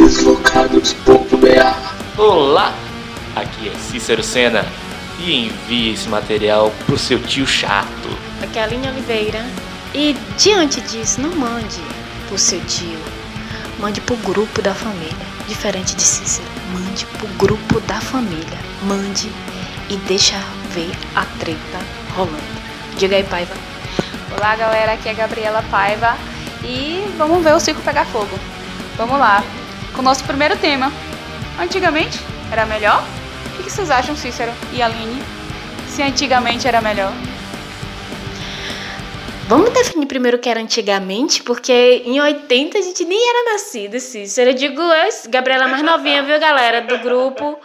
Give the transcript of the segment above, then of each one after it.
Deslocados.br Olá, aqui é Cícero Sena e envie esse material pro seu tio chato. Aqui é a Aline Oliveira. E diante disso, não mande pro seu tio. Mande pro grupo da família. Diferente de Cícero. Mande pro grupo da família. Mande e deixa ver a treta rolando. Diga aí, Paiva. Olá galera, aqui é a Gabriela Paiva e vamos ver o circo pegar fogo. Vamos lá, com o nosso primeiro tema. Antigamente era melhor? O que vocês acham, Cícero e Aline? Se antigamente era melhor? Vamos definir primeiro o que era antigamente, porque em 80 a gente nem era nascido, Cícero. Eu digo, eu, Gabriela é mais novinha, viu, galera, do grupo.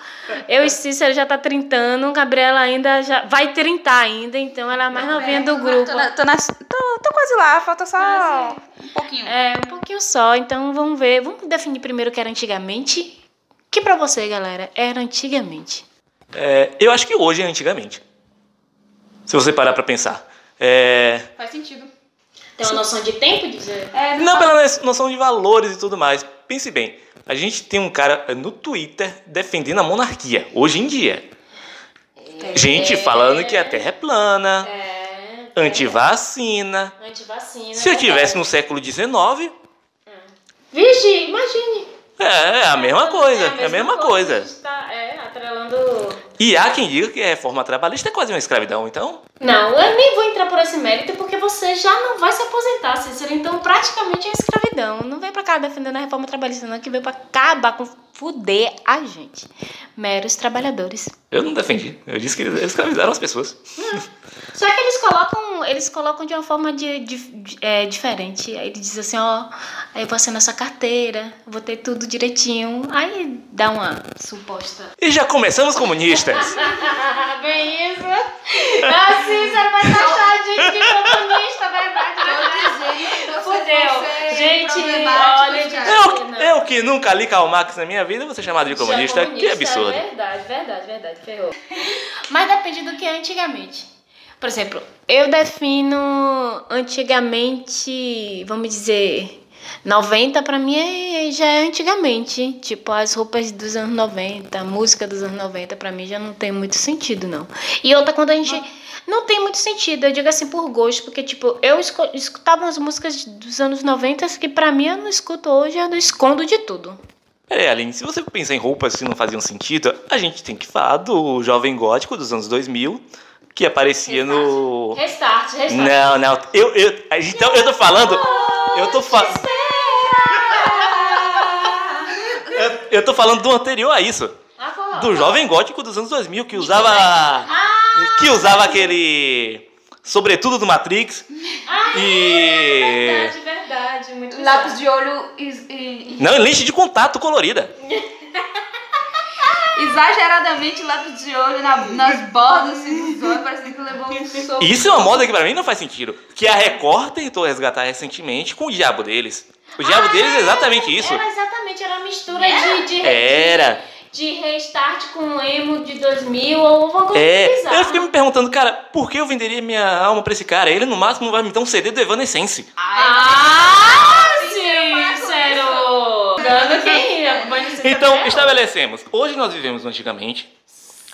Eu e Cícero já tá trintando, Gabriela ainda já vai trintar ainda, então ela é a mais novinha do grupo. Tô, na- tô, nas- tô- tô quase lá, falta só um pouquinho. É, um pouquinho só, então vamos ver. Vamos definir primeiro o que era antigamente. Que pra você, galera, era antigamente. É, eu acho que hoje é antigamente. Se você parar pra pensar. É, Faz sentido. Tem uma noção de tempo, dizer? É, não pela noção de valores e tudo mais. Pense bem, a gente tem um cara no Twitter defendendo a monarquia, hoje em dia. Gente falando que a Terra é plana, É. antivacina. Antivacina. Se eu tivesse no século XIX, Vixe, imagine. é, é a mesma coisa. É a mesma coisa. A gente tá, é, atrelando. E há quem diga que a reforma trabalhista é quase uma escravidão, então. Não, eu nem vou entrar por esse mérito porque você já não vai se aposentar, Cícero. Então, praticamente é escravidão. Não vem pra cá defendendo a reforma trabalhista, não, que veio pra acabar com fuder a gente. Meros trabalhadores. Eu não defendi. Eu disse que eles escravizaram as pessoas. Só que eles colocam, eles colocam de uma forma de, de- de- é, diferente. Aí ele diz assim, ó, aí eu vou assinar essa carteira, vou ter tudo direitinho. Aí dá uma suposta. E já começamos comunistas. Bem isso. Assim, você vai taxar a gente de comunista, verdade, verdade. Fudeu. Gente, olha, Eu, eu que nunca li Karl Marx na minha vida, vou ser chamado de comunista. Já Que absurdo. É verdade, verdade, verdade, ferrou. Mas depende do que é antigamente. Por exemplo, eu defino antigamente, vamos dizer, 90 pra mim é- já é antigamente. Tipo, as roupas dos anos 90, a música dos anos 90 pra mim já não tem muito sentido, não. E outra, quando a gente. Não tem muito sentido, eu digo assim por gosto, porque, tipo, eu escutava umas músicas dos anos 90 que pra mim eu não escuto hoje, eu não escondo de tudo. Peraí, Aline, se você pensar em roupas que não faziam sentido, a gente tem que falar do jovem gótico dos anos 2000, que aparecia no. Restart, restart. Não, não. Eu, eu, então, eu tô falando. Eu tô falando. Eu, eu tô falando do anterior a isso. Ah, qual? Do jovem gótico dos anos 2000, que usava. Que usava aquele. Sobretudo do Matrix. E. Verdade, verdade. Muito Lápis de olho e- e- Não, lente de contato colorida. exageradamente lápis de olho na- nas bordas assim, dos olhos, parecendo que levou um soco. Isso é uma moda que pra mim não faz sentido. Que a Record tentou resgatar recentemente com o diabo deles. O diabo deles é exatamente isso. Era exatamente, era uma mistura de, de, Era. de restart com emo de 2000 ou alguma coisa É. bizarra. Eu fiquei me perguntando, cara, por que eu venderia minha alma pra esse cara? Ele no máximo vai me dar um CD do Evanescence. Ah. Quem ia. Então, estabelecemos. Hoje nós vivemos antigamente.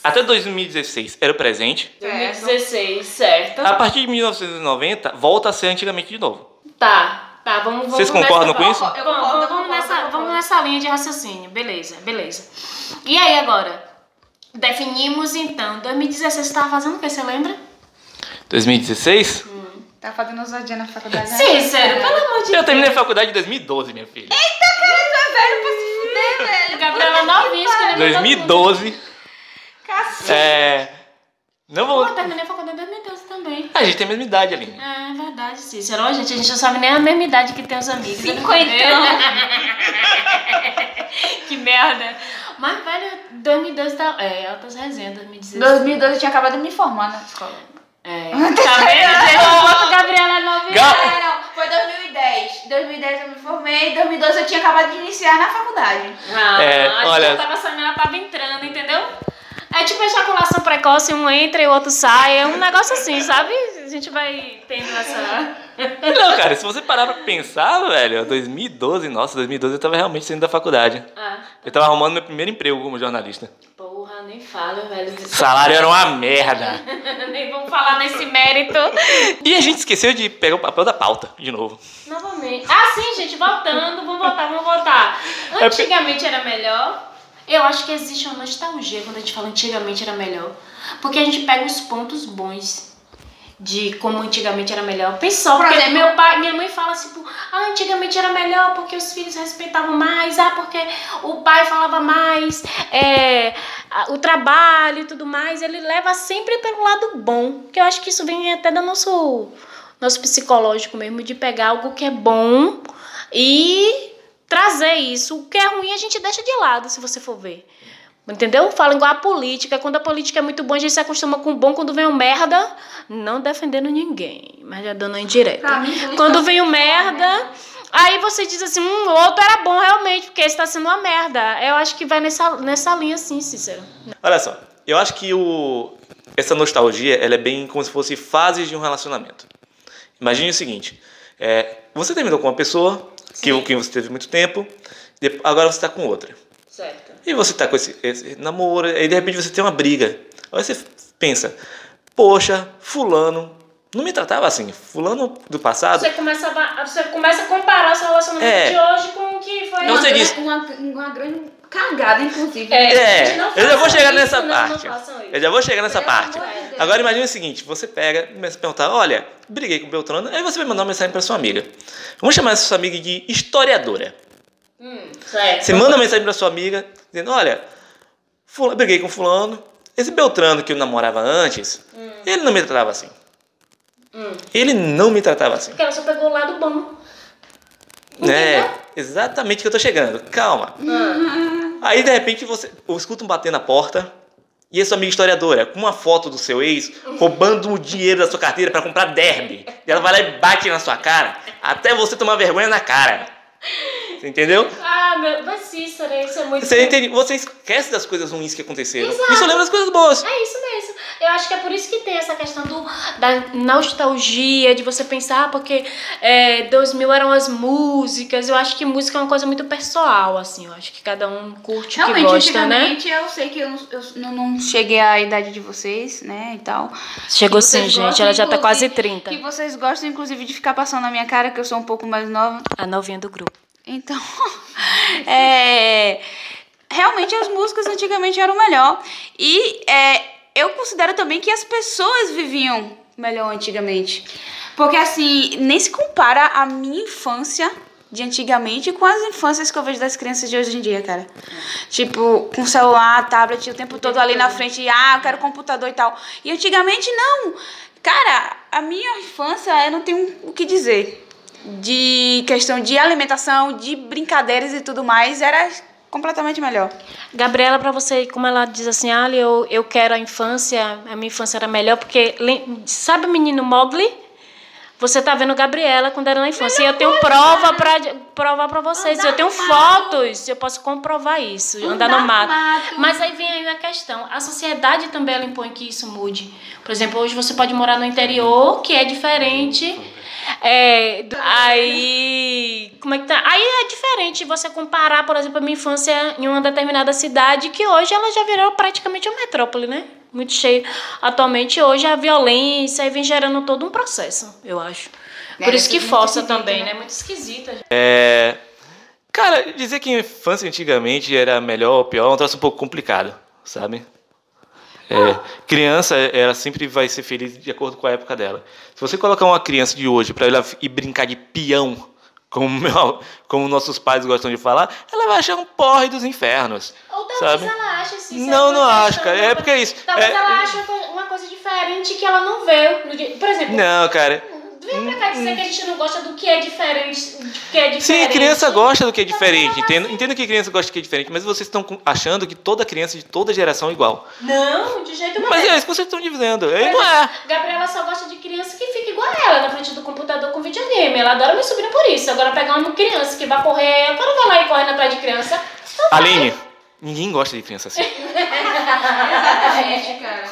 Até 2016 era o presente. 2016, certo. A partir de 1990, volta a ser antigamente de novo. Tá, tá, vamos, vamos Vocês concordam com isso? Vamos, vamos, vamos nessa, vamos nessa linha de raciocínio. Beleza, beleza. E aí agora? Definimos então. 2016 você tava fazendo o que? Você lembra? 2016? Tá fazendo ousadia na faculdade, né? Sim, sério, pelo amor de Eu Deus. terminei a faculdade em 2012, minha filha. Gabriela novinha, escolheu 2012. Cacete. É. Não Pô, vou. eu terminei a faculdade em 2012 também. A gente tem a mesma idade, Aline. É verdade, Cícero. Ó, gente, a gente não sabe nem a mesma idade que tem os amigos. Cinquentão. que merda. Mas, velho, 2012 tá... É, altas resenhas, 2016. 2012 eu tinha acabado de me formar na escola. É. Tá vendo, gente? Gabriela é novinha. Ga- É, não, foi 2010. 2010 eu me formei, 2012 eu tinha acabado de iniciar na faculdade. Ah, É, a gente olha- já tava saindo, ela tava entrando, entendeu? É tipo ejaculação precoce, um entra e o outro sai. É um negócio assim, sabe? A gente vai tendo essa. Não, cara, se você parar pra pensar, velho, 2012, nossa, 2012 eu tava realmente saindo da faculdade. Ah, Eu tava arrumando meu primeiro emprego como jornalista. porra, nem fala, velho. O salário era uma merda. nem vamos falar nesse mérito. E a gente esqueceu de pegar o papel da pauta, de novo. Novamente. Ah, sim, gente, voltando. Vamos voltar, vamos voltar. porque- Antigamente era melhor. Eu acho que existe uma nostalgia quando a gente fala antigamente era melhor. Porque a gente pega os pontos bons de como antigamente era melhor. Por porque exemplo- meu pai, minha mãe fala assim, tipo, ah, antigamente era melhor porque os filhos respeitavam mais, ah, porque o pai falava mais, é, o trabalho e tudo mais. Ele leva sempre pelo lado bom. Que eu acho que isso vem até do nosso, nosso psicológico mesmo, de pegar algo que é bom e trazer isso. O que é ruim a gente deixa de lado, se você for ver. Entendeu? Fala igual a política. Quando a política é muito boa, a gente se acostuma com o bom. Quando vem o merda, não defendendo ninguém, mas já dando indireta. Mim, Quando vem o é uma merda, aí você diz assim, hum, o outro era bom realmente, porque esse tá sendo uma merda. Eu acho que vai nessa, nessa linha assim, Cícero. Olha só, eu acho que o, essa nostalgia ela é bem como se fosse fases de um relacionamento. Imagine o seguinte: é, você terminou com uma pessoa que, que você teve muito tempo, agora você está com outra. Certo. E você está com esse, esse namoro, aí de repente você tem uma briga. Aí você pensa: poxa, Fulano não me tratava assim. Fulano do passado. Você começa a, você começa a comparar o seu relacionamento É. de hoje com o que foi Não uma, sei antes. disso. uma, uma grande cagada, inclusive. É, É, gente, não eu já vou chegar isso, nessa não, parte. Não. Eu já vou chegar nessa Pelo parte. de. Agora imagine o seguinte, você pega, começa a perguntar, olha, briguei com o Beltrano, aí você vai mandar uma mensagem para sua amiga. Vamos chamar essa sua amiga de historiadora. Hum, certo. Você manda uma mensagem para sua amiga dizendo, olha, fula- briguei com fulano, esse Beltrano que eu namorava antes, ele não me tratava assim. Hum. Ele não me tratava assim. Porque ela só pegou o lado bom. É, Entendeu? exatamente que eu tô chegando. Calma. Ah. Aí de repente você eu escuta um bater na porta e a sua amiga historiadora com uma foto do seu ex roubando o dinheiro da sua carteira para comprar derby. E ela vai lá e bate na sua cara até você tomar vergonha na cara. Você entendeu? Ah, meu. Mas Cícero, isso é muito. Você, entende? você esquece das coisas ruins que aconteceram. Exato. E só lembra das coisas boas. É isso mesmo. Eu acho que é por isso que tem essa questão do, da nostalgia, de você pensar, porque é, 2000 eram as músicas. Eu acho que música é uma coisa muito pessoal, assim. Eu acho que cada um curte o que Realmente, gosta, né? eu sei que eu, não- eu não, não cheguei à idade de vocês, né, e tal. Chegou sim, gente. gostam, Ela já tá quase 30. Que vocês gostam, inclusive, de ficar passando na minha cara, que eu sou um pouco mais nova. A novinha do grupo. Então, é, realmente as músicas antigamente eram melhor. E é, eu considero também que as pessoas viviam melhor antigamente. Porque assim, nem se compara a minha infância de antigamente com as infâncias que eu vejo das crianças de hoje em dia, cara. Tipo, com celular, tablet, o tempo todo ali na frente, ah, eu quero computador e tal. E antigamente não. Cara, a minha infância, eu não tenho o que dizer. De questão de alimentação, de brincadeiras e tudo mais, era completamente melhor. Gabriela, pra você, como ela diz assim, ah, eu, eu quero a infância, a minha infância era melhor, porque sabe o menino Mogli? Você tá vendo Gabriela quando era na infância. E eu tenho prova pra provar pra vocês. Andar eu tenho mato. fotos, eu posso comprovar isso. Andar, no mato. Mas aí vem aí a questão. A sociedade também impõe que isso mude. Por exemplo, hoje você pode morar no interior, que é diferente. É, aí, como é que tá? Aí é diferente você comparar, por exemplo, a minha infância em uma determinada cidade, que hoje ela já virou praticamente uma metrópole, né? Muito cheio. Atualmente, hoje a violência vem gerando todo um processo, eu acho. Por É, isso que muito força também, né? né? Muito esquisita. É, Cara, dizer que a infância antigamente era melhor ou pior é um troço um pouco complicado, sabe? É, criança, ela sempre vai ser feliz de acordo com a época dela. Se você colocar uma criança de hoje para ela ir brincar de peão, como, meu- como nossos pais gostam de falar, ela vai achar um porre dos infernos. Ou talvez Sabe? ela ache assim. Não, não uma acho, cara. É porque é isso. Talvez É- ela ache uma co- uma coisa diferente que ela não vê. no dia- Por exemplo, Não, cara. Vem pra cá dizer que a gente não gosta do que é diferente. Que é diferente. Sim, criança gosta do que é Talvez diferente. ela Entendo, assim. entendo que criança gosta do que é diferente, mas vocês estão achando que toda criança de toda geração é igual. Não, de jeito nenhum. Mas é isso que vocês estão dizendo. Ele não é. Gabriela só gosta de criança que fica igual a ela na frente do computador com videogame. Ela adora me subir por isso. Agora pegar uma criança que vai correr, eu quero ver lá e correndo atrás de criança. Então vai. Aline, ninguém gosta de criança assim. Exatamente, cara.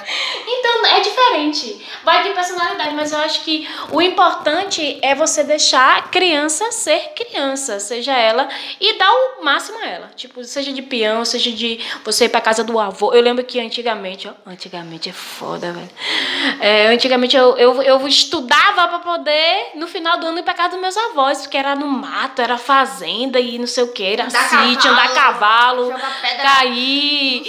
Então é diferente. Vai de personalidade, mas eu acho que o importante é você deixar a criança ser criança, seja ela, e dar o máximo a ela. Tipo, seja de peão, seja de você ir pra casa do avô. Eu lembro que antigamente, ó, antigamente é foda, velho. É, antigamente eu, eu, eu estudava pra poder, no final do ano, ir pra casa dos meus avós, porque era no mato, era fazenda e não sei o que, era Andar sítio, andar cavalo, jogar pedra cair,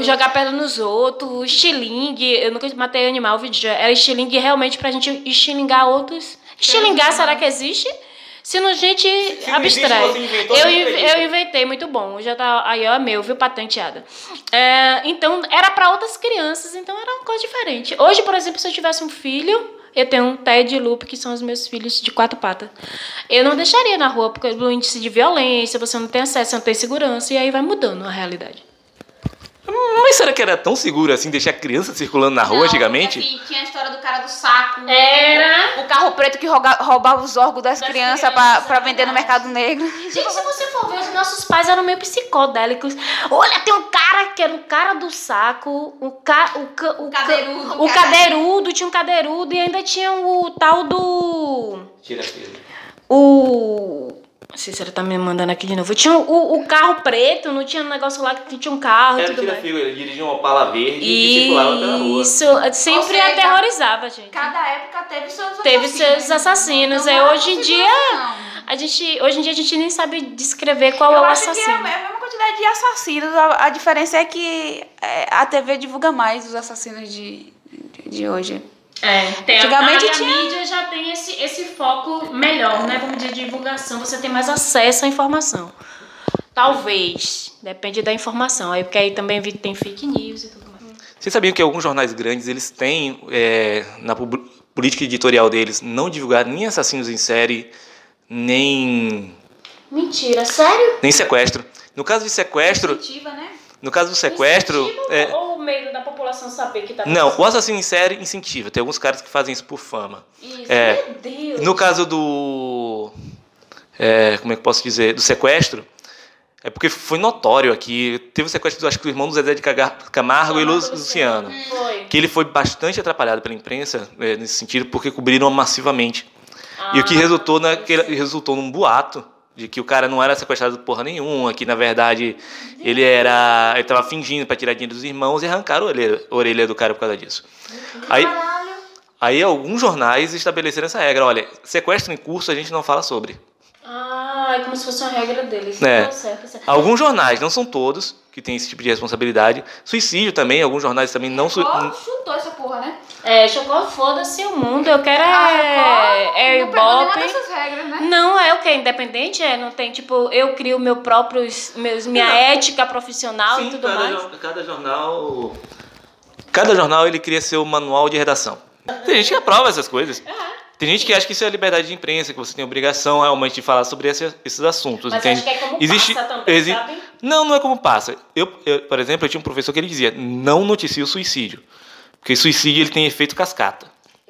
jogar pedra nos outros, estilingue. Eu nunca matei animal, vídeo. Era estilingue realmente pra gente estilingar outros. Estilingar, será que existe? Se não, a gente não abstrai. existe, inventou, eu, eu inventei, muito bom. Já tá, aí, ó, é meu, viu? Patenteada. É, então, era pra outras crianças, então era uma coisa diferente. Hoje, por exemplo, se eu tivesse um filho, eu tenho um Ted e Lupe, que são os meus filhos de quatro patas. Eu não deixaria na rua, porque o índice de violência, você não tem acesso, você não tem segurança, e aí vai mudando a realidade. Mas será que era tão seguro assim deixar criança circulando na rua Não, antigamente? porque Tinha a história do cara do saco. Era. O carro preto que roga- roubava os órgãos das, Das crianças crianças, pra, pra vender no mercado negro. Gente, se você for ver, os nossos pais eram meio psicodélicos. Olha, tem um cara que era o cara do saco, o, ca, o, ca, o, ca- Cadeirudo, o cadeirudo, tinha um cadeirudo e ainda tinha o tal do. Tira filho. O. A Cícera tá me mandando aqui de novo. Tinha o, o carro preto, não tinha um negócio lá que tinha um carro e Era tudo tira mais. filho, ele dirigia uma Opala verde e circulava pela rua. Isso, sempre seja, aterrorizava, gente. Cada época teve seus Teve assassinos. seus assassinos. Então, é, hoje em dia, configuração. a gente, hoje em dia a gente nem sabe descrever qual é Eu o acho que é assassino. a mesma quantidade de assassinos. A, a diferença é que é, a TV divulga mais os assassinos de, de, de hoje. É, tem Antigamente a, a, tinha- mídia já tem esse, esse foco melhor, né? Vamos dizer, de divulgação, você tem mais acesso à informação. Talvez, depende da informação. Aí, porque aí também vi- tem fake news e tudo mais. Vocês sabiam que alguns jornais grandes eles têm é, na política editorial deles não divulgar nem assassinos em série, nem Mentira, sério? nem sequestro. No caso de sequestro, né? no caso do sequestro, é, Ou medo da população saber que tá não, o assassino em série incentiva. Tem alguns caras que fazem isso por fama. Isso, é, meu Deus. No caso do. é, como é que eu posso dizer? Do sequestro. É porque foi notório aqui. Teve o sequestro, do, acho que do irmão do Zezé de Camargo e Lu- Luciano. Foi. Que ele foi bastante atrapalhado pela imprensa é, nesse sentido, porque cobriram massivamente. e o que Ah, resultou, naquele, resultou num boato de que o cara não era sequestrado por porra nenhuma, que na verdade ele era. ele tava fingindo para tirar dinheiro dos irmãos e arrancaram a orelha, a orelha do cara por causa disso. Aí, aí alguns jornais estabeleceram essa regra: olha, sequestro em curso a gente não fala sobre. Ah, é como se fosse uma regra deles. É. Tá certo, tá certo. Alguns jornais, não são todos, que têm esse tipo de responsabilidade. Suicídio também, alguns jornais também não. Su Ó, chutou essa porra, né? É, chocou, foda-se o mundo. Eu quero Ah, é, é Ibope. dessas regras, né? Não, é o que? Independente? É, não tem, tipo, eu crio meu próprio, meus, minha Não. ética profissional e Sim, tudo cada, mais. cada jornal. Cada jornal ele cria seu manual de redação. Tem gente que aprova essas coisas. Tem gente que acha que isso é liberdade de imprensa, que você tem obrigação realmente de falar sobre esse- esses assuntos. Mas entende? acho que é como Existe- passa também, exi- sabe? Não, não é como passa. Eu, eu, por exemplo, eu tinha um professor que ele dizia: não noticie o suicídio. Porque suicídio ele tem efeito cascata.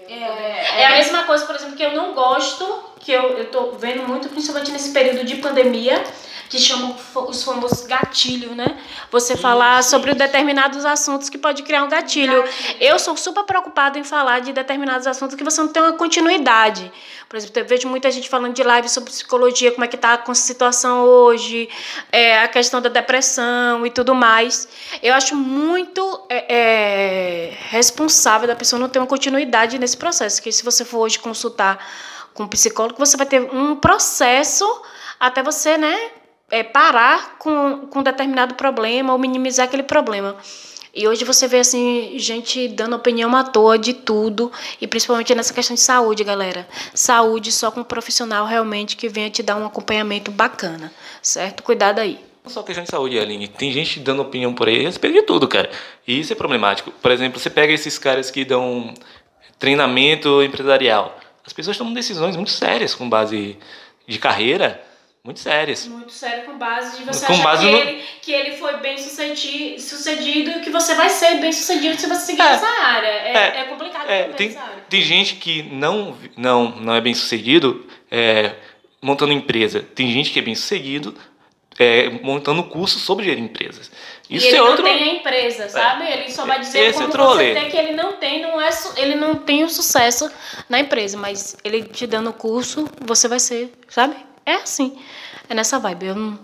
É a mesma coisa, por exemplo, que eu não gosto, que eu, eu tô vendo muito, principalmente nesse período de pandemia, que chamam os famosos gatilhos, né? Você falar sobre determinados assuntos que pode criar um gatilho. Eu sou super preocupada em falar de determinados assuntos que você não tem uma continuidade. Por exemplo, eu vejo muita gente falando de live sobre psicologia, como é que tá a situação hoje, é, a questão da depressão e tudo mais. Eu acho muito é, é, responsável da pessoa não ter uma continuidade nesse processo. Que se você for hoje consultar com um psicólogo, você vai ter um processo até você, né, é, parar com, com determinado problema ou minimizar aquele problema. E hoje você vê assim gente dando opinião à toa de tudo e principalmente nessa questão de saúde, galera. Saúde só com um profissional realmente que venha te dar um acompanhamento bacana, certo? Cuidado aí. Não só questão de saúde, Aline. Tem gente dando opinião por aí a respeito de tudo, cara. E isso é problemático. Por exemplo, você pega esses caras que dão treinamento empresarial. As pessoas tomam decisões muito sérias com base de carreira, muito sérias. Muito sério com base de você Com achar base que, no- ele, que ele foi bem sucedido, sucedido e que você vai ser bem sucedido se você seguir É. essa área. É, É. é complicado É, tem, tem gente que não, não, não é bem sucedido é, montando empresa. Tem gente que é bem sucedido é, montando curso sobre gerir empresas. Isso e ele é outro. não tem a empresa, sabe? Ele só vai dizer Esse é como você tem que ele não tem, não é, ele não tem o sucesso na empresa, mas ele te dando o curso, você vai ser, sabe? É assim. É nessa vibe. Eu,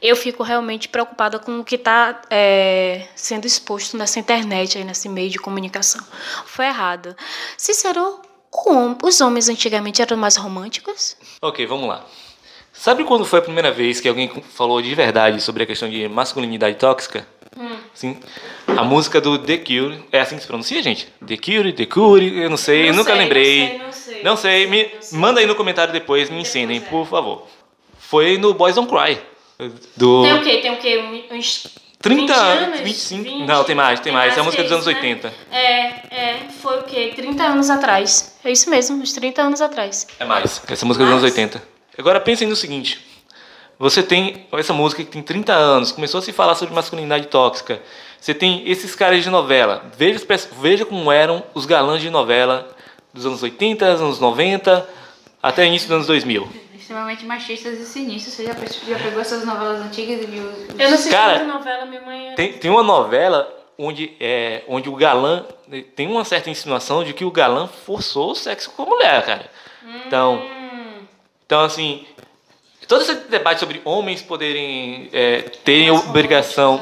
eu fico realmente preocupada com o que está sendo exposto nessa internet, aí, nesse meio de comunicação. Foi errado. Cícero, os homens antigamente eram mais românticos? Ok, vamos lá. Sabe quando foi a primeira vez que alguém falou de verdade sobre a questão de masculinidade tóxica? Sim. A música do The Cure. É assim que se pronuncia, gente? The Cure, The Cure, eu não sei, Não nunca sei, lembrei. não sei, não sei, Não não sei, sei, me, não manda aí no comentário depois, me ensinem, é. por favor. Foi no Boys Don't Cry. Do Tem o quê? Tem o quê? Uns 30 20 anos? 25. 20? Não, tem mais, tem mais. É a música dos anos né? 80. É, é, foi o quê? 30 anos atrás. É isso mesmo, uns 30 anos atrás. É mais. Essa música é dos anos Mais? 80. Agora pensem no seguinte. Você tem essa música que tem 30 anos, começou a se falar sobre masculinidade tóxica. Você tem esses caras de novela. Veja, veja como eram os galãs de novela dos anos 80, anos 90, até início dos anos 2000. Extremamente machistas e sinistros. Você já, já pegou essas novelas antigas e viu. os- Eu não sei Cara, se novela, minha mãe... é- Tem, tem uma novela onde, é, onde o galã tem uma certa insinuação de que o galã forçou o sexo com a mulher, cara. Então, Hum, Então, assim, todo esse debate sobre homens poderem é, terem obrigação,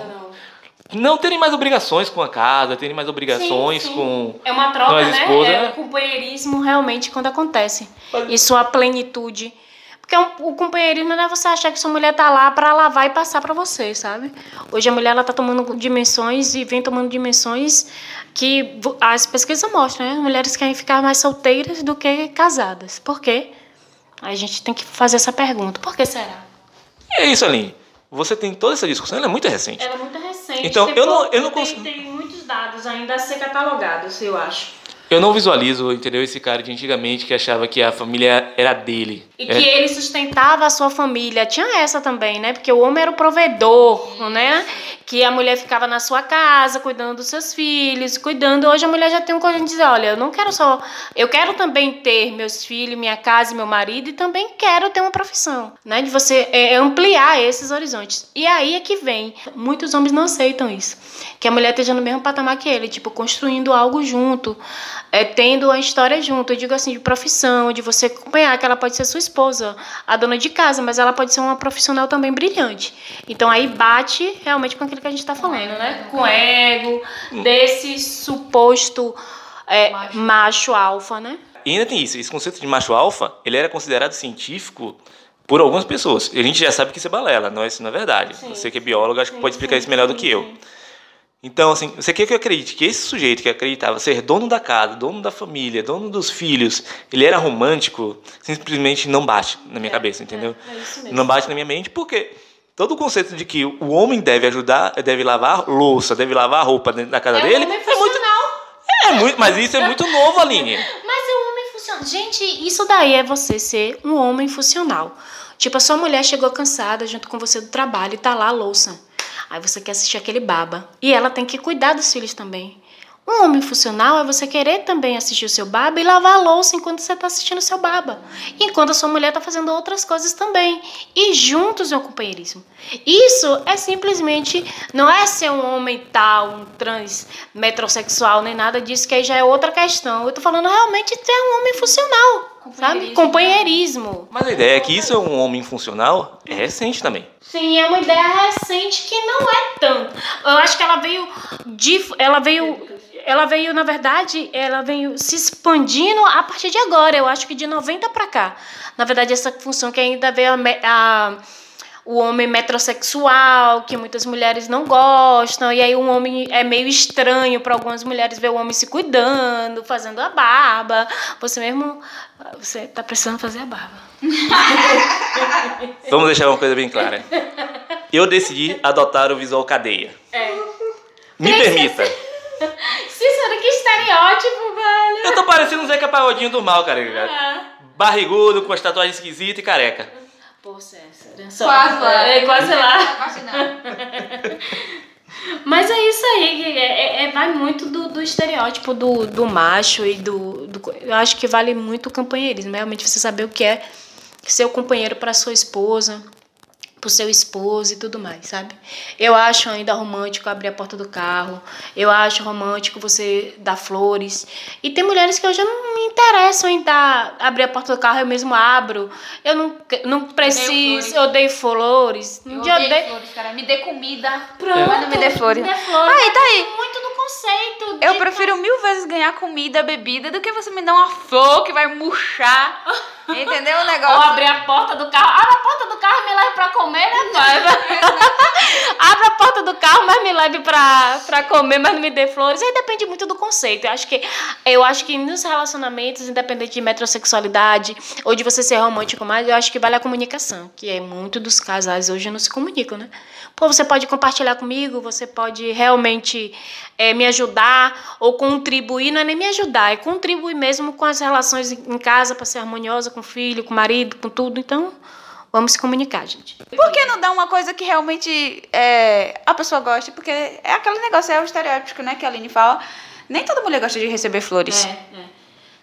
não. não terem mais obrigações com a casa, terem mais obrigações Sim, sim. com. É uma troca, né? esposa, é né? o companheirismo realmente quando acontece. Mas- E sua plenitude. Porque um- o companheirismo não é você achar que sua mulher tá lá pra lavar e passar pra você, sabe? Hoje a mulher ela tá tomando dimensões e vem tomando dimensões que as pesquisas mostram, né? Mulheres querem ficar mais solteiras do que casadas. Por quê? Aí a gente tem que fazer essa pergunta. Por que será? E é isso, Aline. Você tem toda essa discussão, ela é muito recente. Ela é muito recente. Então, tem eu não- pouco- eu não tem- consigo- Tem muitos dados ainda a ser catalogados, eu acho. Eu não visualizo, entendeu? Esse cara de antigamente que achava que a família era dele. E É. que ele sustentava a sua família. Tinha essa também, né? Porque o homem era o provedor, né? Que a mulher ficava na sua casa, cuidando dos seus filhos, cuidando. Hoje a mulher já tem um coisa de dizer, olha, eu não quero só... Eu quero também ter meus filhos, minha casa e meu marido e também quero ter uma profissão, né? De você é, ampliar esses horizontes. E aí é que vem. Muitos homens não aceitam isso. Que a mulher esteja no mesmo patamar que ele, tipo, construindo algo junto, é, tendo a história junto. Eu digo assim, de profissão, de você acompanhar, que ela pode ser sua esposa, a dona de casa, mas ela pode ser uma profissional também brilhante. Então aí bate realmente com aquilo que a gente está falando, né? Com ego, desse suposto é, Macho. macho alfa, né? E ainda tem isso, esse conceito de macho alfa, ele era considerado científico por algumas pessoas. E a gente já sabe que isso é balela, não, isso não é verdade. Sim. Você que é biólogo, acho que pode explicar isso melhor do que eu. Então, assim, você quer que eu acredite que esse sujeito que acreditava ser dono da casa, dono da família, dono dos filhos, ele era romântico, simplesmente não bate na minha cabeça, entendeu? É isso mesmo. Não bate na minha mente porque todo o conceito de que o homem deve ajudar, deve lavar louça, deve lavar roupa dentro da casa É um dele, é muito, funcional. é muito, mas isso é muito novo, Aline. Mas é um homem funcional. Gente, isso daí é você ser um homem funcional. Tipo, a sua mulher chegou cansada junto com você do trabalho e tá lá a louça. Aí você quer assistir aquele baba. E ela tem que cuidar dos filhos também. Um homem funcional é você querer também assistir o seu baba e lavar a louça enquanto você está assistindo o seu baba. Enquanto a sua mulher está fazendo outras coisas também. E juntos é o companheirismo. Isso é simplesmente. Não é ser um homem tal, um trans, metrosexual, nem nada disso, que aí já é outra questão. Eu tô falando realmente de ser um homem funcional. Sabe? Companheirismo. Companheirismo. Mas a ideia é que isso é um homem funcional é recente também. Sim, é uma ideia recente que não é tanto. Eu acho que ela veio de, ela veio, ela veio na verdade, ela veio se expandindo a partir de agora. Eu acho que de 90 para cá. Na verdade, essa função que ainda veio a, a- o homem metrosexual, que muitas mulheres não gostam, e aí um homem é meio estranho para algumas mulheres ver o homem se cuidando, fazendo a barba. Você mesmo, você tá precisando fazer a barba. Vamos deixar uma coisa bem clara. Eu decidi adotar o visual cadeia. É. Me permita. Cícero, que estereótipo, velho. Eu tô parecendo um Zeca Pagodinho do mal, cara. É. Barrigudo, com as tatuagens esquisitas e careca. Pô, Cícero. só- Quase lá. É, quase lá. Quase não. Mas é isso aí, que é, é- é- vai muito do, do estereótipo do, do macho e do, do. Eu acho que vale muito o companheirismo. Realmente você saber o que é ser o companheiro para sua esposa, pro seu esposo e tudo mais, sabe? Eu acho ainda romântico abrir a porta do carro. Eu acho romântico você dar flores. E tem mulheres que eu já não me interessam em dar, abrir a porta do carro, eu mesmo abro. Eu não, não preciso, flores. eu odeio flores. Eu dia eu odeio odeio- flores, cara. Me dê comida. Pronto, Mas não me dê flores. me dê flores. Aí, tá aí. Muito conceito. Eu de- prefiro mil vezes ganhar comida, bebida, do que você me dar uma flor que vai murchar. Entendeu o Ou negócio? abrir a porta do carro. Abre a porta do carro e me leve pra comer, né, pai? Abre a porta do carro, mas me leve pra, pra comer, mas não me dê flores. Aí depende muito do conceito. Eu acho que, eu acho que nos relacionamentos, independente de metrosexualidade ou de você ser romântico mais, eu acho que vale a comunicação. Que é muito dos casais hoje não se comunicam, né? Pô, você pode compartilhar comigo, você pode realmente é, me ajudar ou contribuir. Não é nem me ajudar, é contribuir mesmo com as relações em casa para ser harmoniosa com o filho, com o marido, com tudo. Então, vamos se comunicar, gente. Por que não dar uma coisa que realmente é, a pessoa gosta? Porque é aquele negócio, é o estereótipo, né, que a Aline fala. Nem toda mulher gosta de receber flores. É, é.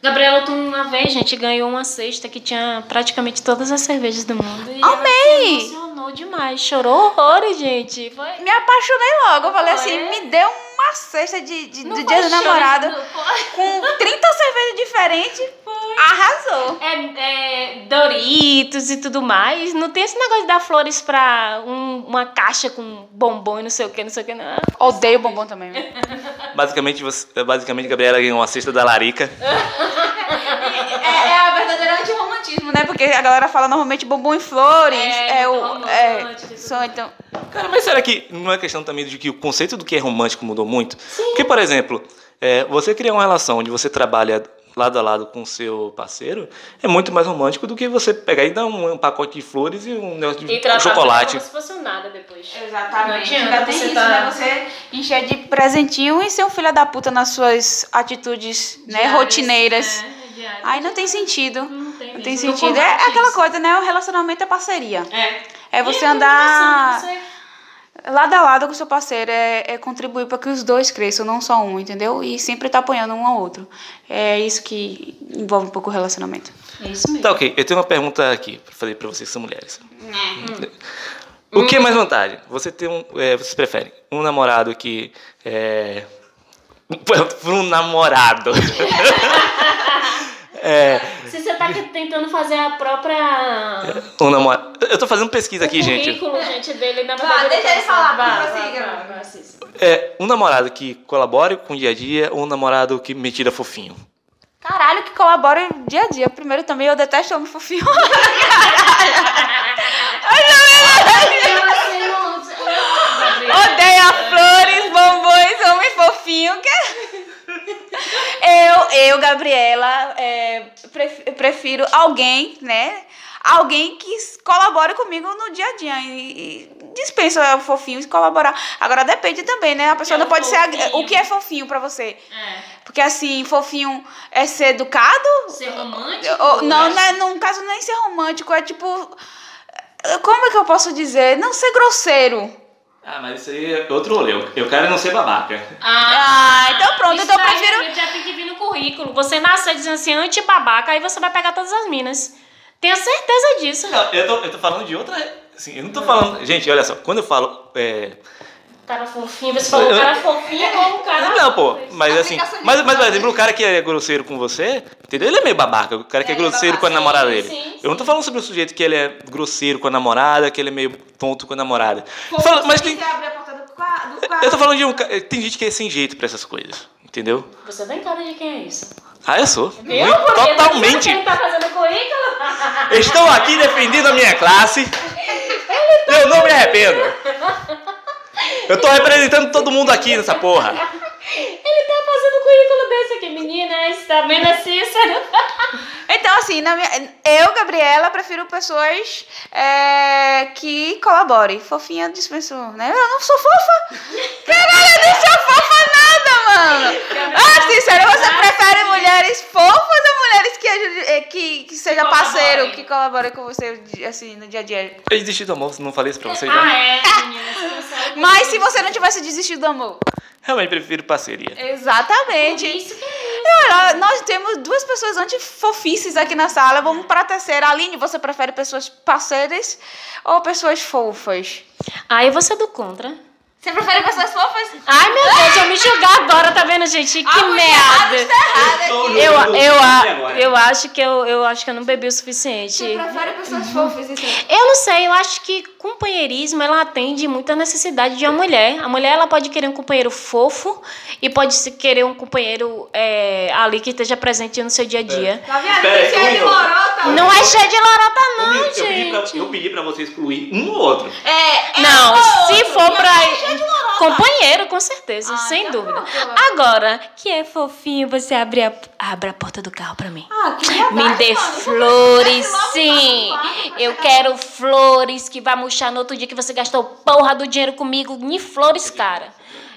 Gabriela, tu uma vez, gente, ganhou uma cesta que tinha praticamente todas as cervejas do mundo. Amei! Emocionou demais, chorou horrores, gente. Foi... Me apaixonei logo. Eu falei Foi. assim, me deu uma cesta de, de, foi dia do namorado foi. com 30 cervejas diferentes. Arrasou. É, é, Doritos e tudo mais. Não tem esse negócio de dar flores pra um- uma caixa com bombom e não sei o que, não sei o que, não. Odeio bombom também. né? Basicamente, você, basicamente, Gabriela ganhou uma cesta da Larica. É, é a né? Porque a galera fala normalmente bombom e flores. É, É, o. romântico É, só então. Cara, mas será que não é questão também de que o conceito do que é romântico mudou muito? Porque, por exemplo, é, você criar uma relação onde você trabalha lado a lado com o seu parceiro é muito mais romântico do que você pegar e dar um, um pacote de flores e um negócio de E tratar chocolate. como se fosse um nada depois. Não Exatamente. adianta Ainda tem você isso, tá- né? Você encher de presentinho e ser um filho da puta nas suas atitudes, né, rotineiras. é, diárias. Aí não tem sentido. Não tem, Não tem sentido. É aquela isso. coisa, né? O relacionamento é parceria. É. É você E andar lado a lado com o seu parceiro, é, é contribuir para que os dois cresçam, não só um, entendeu? E sempre tá apoiando um ao outro. É isso que envolve um pouco o relacionamento. É isso mesmo. Tá, ok. Eu tenho uma pergunta aqui pra fazer pra vocês que são mulheres. Hum. O que é mais vantagem? Você tem um. É, vocês preferem um namorado que. É, por um namorado. é, Se você tá aqui tentando fazer a própria. um namorado. Eu tô fazendo pesquisa aqui, o gente. currículo, gente, dele, na Vá, verdade. deixa tá ele falar, Vá, vá, vá, vá. É, um namorado que colabore com o dia a dia ou um namorado que me tira fofinho? Caralho, que colabora dia a dia. Primeiro também eu detesto homem fofinho. Odeia flores, bombons, homem fofinho. Que... Eu, eu, Gabriela, é, pref- prefiro alguém, né? Alguém que colabore comigo no dia a dia. E, dispensa o fofinho e colaborar. Agora depende também, né? A pessoa É não pode ser. fofinho. O que é fofinho pra você? É. Porque assim, fofinho é ser educado? Ser romântico? Ou- não, não é, no caso nem ser romântico, é tipo. Como é que eu posso dizer? Não ser grosseiro. Ah, mas isso aí é outro rolê. Eu- Eu quero não ser babaca. Ah, então pronto, então eu prefiro- Já tem que vir no currículo. Você nasceu dizendo assim, anti-babaca, aí você vai pegar todas as minas. Tenha certeza disso. Não, eu tô, eu tô falando de outra. Assim, eu não tô falando. Gente, olha só, quando eu falo. é, Cara fofinho, você falou Eu- cara fofinho ou um cara. Não, pô, mas assim. Mas, mas, por exemplo, o cara que é grosseiro com você, entendeu? Ele é meio babaca. O cara que é, É, é grosseiro com a babaca. namorada Sim, dele. sim, Eu não tô sim. falando sobre o sujeito que ele é grosseiro com a namorada, que ele é meio tonto com a namorada. Eu falo- mas tem, Você abre a porta do qua- do eu tô falando de um. Tem gente que é sem jeito pra essas coisas, entendeu? Você tem cara de quem é isso? Ah, eu sou. Viu? Muito- Porque totalmente. Ele tá fazendo currículo. Estou aqui defendendo a minha classe. Eu não me arrependo. Eu tô representando todo mundo aqui nessa porra. Ele tá fazendo currículo desse aqui, menina. Você tá vendo a Cícero? Então, assim, na minha, eu, Gabriela, prefiro pessoas é, que colaborem. Fofinha dispenso, né? Eu não sou fofa. Caralho, eu não sou fofa nada, mano. Ah, sincero, você prefere mulheres fofas ou mulheres que, ajude- eh, que, que seja colaborem. parceiro, que colaborem com você, assim, no dia a dia? Eu desisti do amor, não falei isso pra vocês Ah, já? é, menina. Mas se você não tivesse desistido do amor. Realmente prefiro parceria. Por Exatamente. isso que é Olha, nós temos duas pessoas antifofices aqui na sala. Vamos para a terceira. Aline, você prefere pessoas parceiras ou pessoas fofas? Aí você é do contra. Você prefere pessoas fofas? Ai, meu Deus, eu me julgar agora, tá vendo, gente? Que Ah, merda. Eu, julgando eu, você a- agora. eu acho que eu, eu acho que eu não bebi o suficiente. prefere pessoas fofas? Isso. Eu não sei, eu acho que companheirismo ela atende muito a necessidade de uma mulher. A mulher ela pode querer um companheiro fofo e pode querer um companheiro é, ali que esteja presente no seu dia a dia. Tá vendo? Pera aí, Cheia de lorota. Não é cheio de lorota, Eu, não, me- eu pedi pra, gente. eu pedi pra você excluir um ou outro. É, é Não, um se outro. for pra. Companheiro, com certeza, Ah, sem dúvida. Agora, que é fofinho você abrir a, abre a porta do carro pra mim. Ah, que Me verdade, dê mano. flores, sim. Eu quero flores que vai murchar no outro dia que você gastou porra do dinheiro comigo. Nem flores, cara.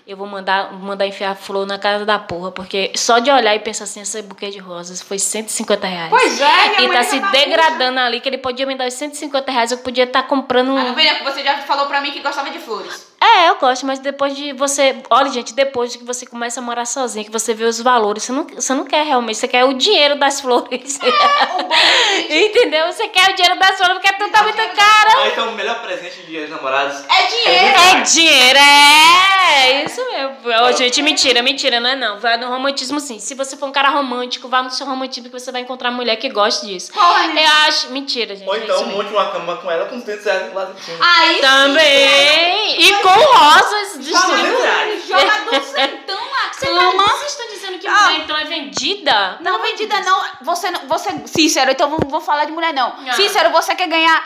Eu vou mandar, mandar enfiar flor na casa da porra, porque só de olhar e pensar assim, esse buquê de rosas foi 150 reais. Pois é, E tá se tá degradando ali, que ele podia me dar os 150 reais, eu podia estar comprando Ah, não um. venha, que você já falou pra mim que gostava de flores. É, eu gosto, mas depois de você. Olha, gente, depois que você começa a morar sozinha, que você vê os valores, você não, você não quer realmente, você quer o dinheiro das flores. Entendeu? Você quer o dinheiro das flores porque tudo tá muito caro. Ah, então o melhor presente de dia dos namorados. É dinheiro. É dinheiro, é isso mesmo. Ô, gente, mentira, mentira, não é não. Vai no romantismo sim. Se você for um cara romântico, vá no seu romantismo que você vai encontrar mulher que goste disso. Né? Eu acho. Mentira, gente. Ou é então mesmo. monte uma cama com ela com os 200 reais lá em cima. Aí sim, Também. E com rosas Joga distribuídas. reais. Joga duzentão na Você cama. Vocês estão dizendo que Ah. mulher então é vendida? Não, vendida não. Você, não- você, Cícero, então não vou falar de mulher não. Ah. Cícero, você quer ganhar.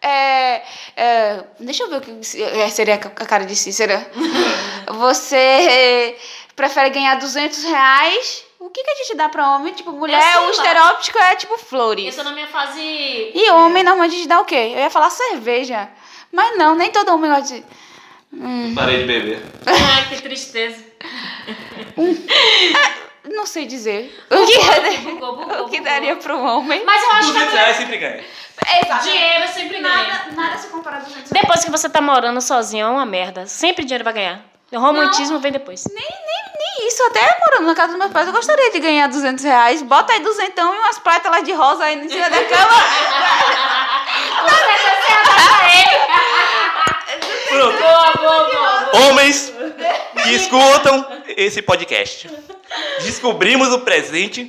é, é, deixa eu ver o que é, seria a cara de Cícero. você prefere ganhar 200 reais? O que, que a gente dá pra homem? Tipo, mulher, o lá. estereótipo é tipo Eu flores. tô na minha fase. E homem, normalmente a gente dá o quê? Eu ia falar cerveja. Mas não, nem todo homem gosta de. Parei de beber. Ai, que tristeza. Não sei dizer. O que, Bugou, bugou, o que bugou. daria pro homem? Mas eu acho que 200 reais sempre ganha. Exato. dinheiro sempre ganha. Nada, nada se compara a 200 Depois que você tá morando sozinho, é uma merda. Sempre dinheiro vai ganhar. O romantismo vem depois. Nem, nem, nem isso, até morando na casa dos meus pais, eu gostaria de ganhar 200 reais. Bota aí duzentão e umas pétalas de rosa aí em cima da cama. Pronto. Boa, boa, boa. Homens que escutam esse podcast. Descobrimos o presente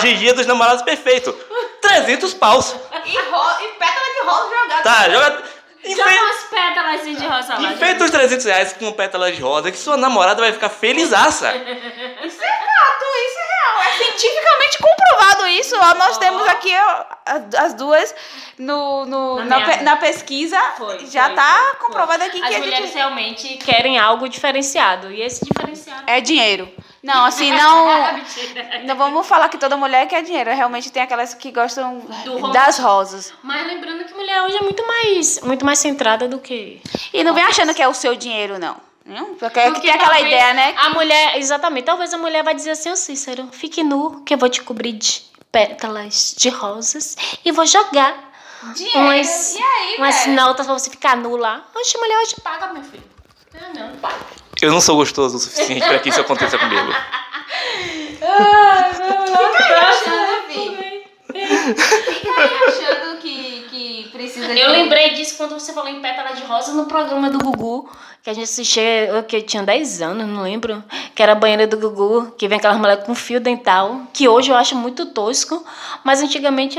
de dia dos namorados perfeito. 300 paus. E, e pétala de rosa jogada. Tá, joga. Umas pétalas de rosa lá. enfeita os 300 reais com pétalas de rosa que sua namorada vai ficar felizaça. Isso é fato, isso é real. É cientificamente comprovado isso. Ó, nós temos aqui ó, as- as duas no, no- Na na, pe- na pesquisa. Foi, já foi, tá foi, foi. comprovado aqui As que a mulheres gente... realmente querem algo diferenciado. E esse diferenciado. É dinheiro. Não, assim, não... Mentira. Não vamos falar que toda mulher quer dinheiro. Realmente tem aquelas que gostam Do das rosas. Mas lembrando que mulher hoje é muito mais, muito mais centrada do que. E não vem achando que é o seu dinheiro, não. Não? Porque, é que Porque tem aquela ideia, né? A mulher, exatamente. Talvez a mulher vai dizer assim, ô Cícero, fique nu, que eu vou te cobrir de pétalas de rosas e vou jogar Dinheiro. umas, E aí, umas notas pra você ficar nu lá. Oxe, mulher hoje paga, meu filho. Não, não, não paga. Eu não sou gostoso o suficiente para que isso aconteça comigo. Fica achando, filho. Fica aí achando que, que precisa Eu lembrei disso quando você falou em pétala de rosa no programa do Gugu, que a gente assistia, que eu tinha 10 anos, não lembro, que era a banheira do Gugu, que vem aquelas mulheres com fio dental, que hoje eu acho muito tosco, mas antigamente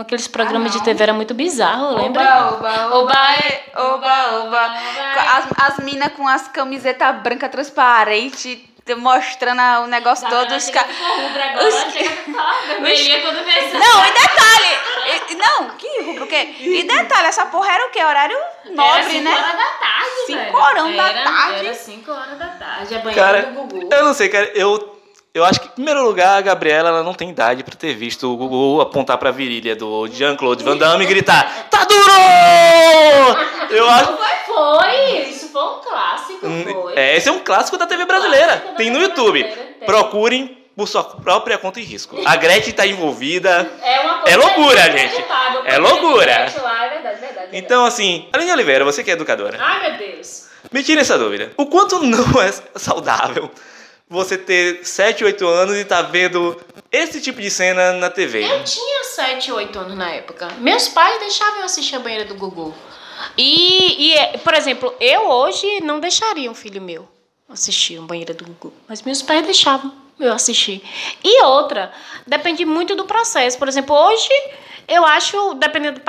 aqueles programas Ah, de TV era muito bizarro, lembra? Oba, oba, Oba, é, oba, oba. As, as minas com as camisetas brancas transparentes, mostrando o negócio todo. Os ca... agora, os- vermelhinha quando vê Não, e detalhe! e- Não, que rubro o quê? E detalhe, essa porra era o quê? Horário Era nobre, cinco né? horas da tarde, Cinco velho. horão da Era- tarde. Era 5 horas da tarde, a banheira Cara, do Gugu. eu não sei, cara. Eu, eu acho que, em primeiro lugar, a Gabriela ela não tem idade pra ter visto o Gugu apontar pra virilha do Jean-Claude Van Damme e gritar: Tá duro! Eu acho. Foi, isso foi um clássico, foi. É, esse é um clássico da TV brasileira. Da Tem no YouTube. tem. Procurem por sua própria conta e risco. A Gretchen tá envolvida. É uma É loucura, gente. É loucura. a gente lá, é verdade, verdade, verdade. Então, assim, Aline Oliveira, você que é educadora, Ai, meu Deus. me tire essa dúvida. O quanto não é saudável você ter 7, 8 anos e tá vendo esse tipo de cena na TV. Eu tinha 7, 8 anos na época. Meus pais deixavam eu assistir a banheira do Gugu. E, e, por exemplo, eu hoje não deixaria um filho meu assistir a banheira do Gugu. Mas meus pais deixavam eu assistir. E outra, depende muito do processo. Por exemplo, hoje eu acho, dependendo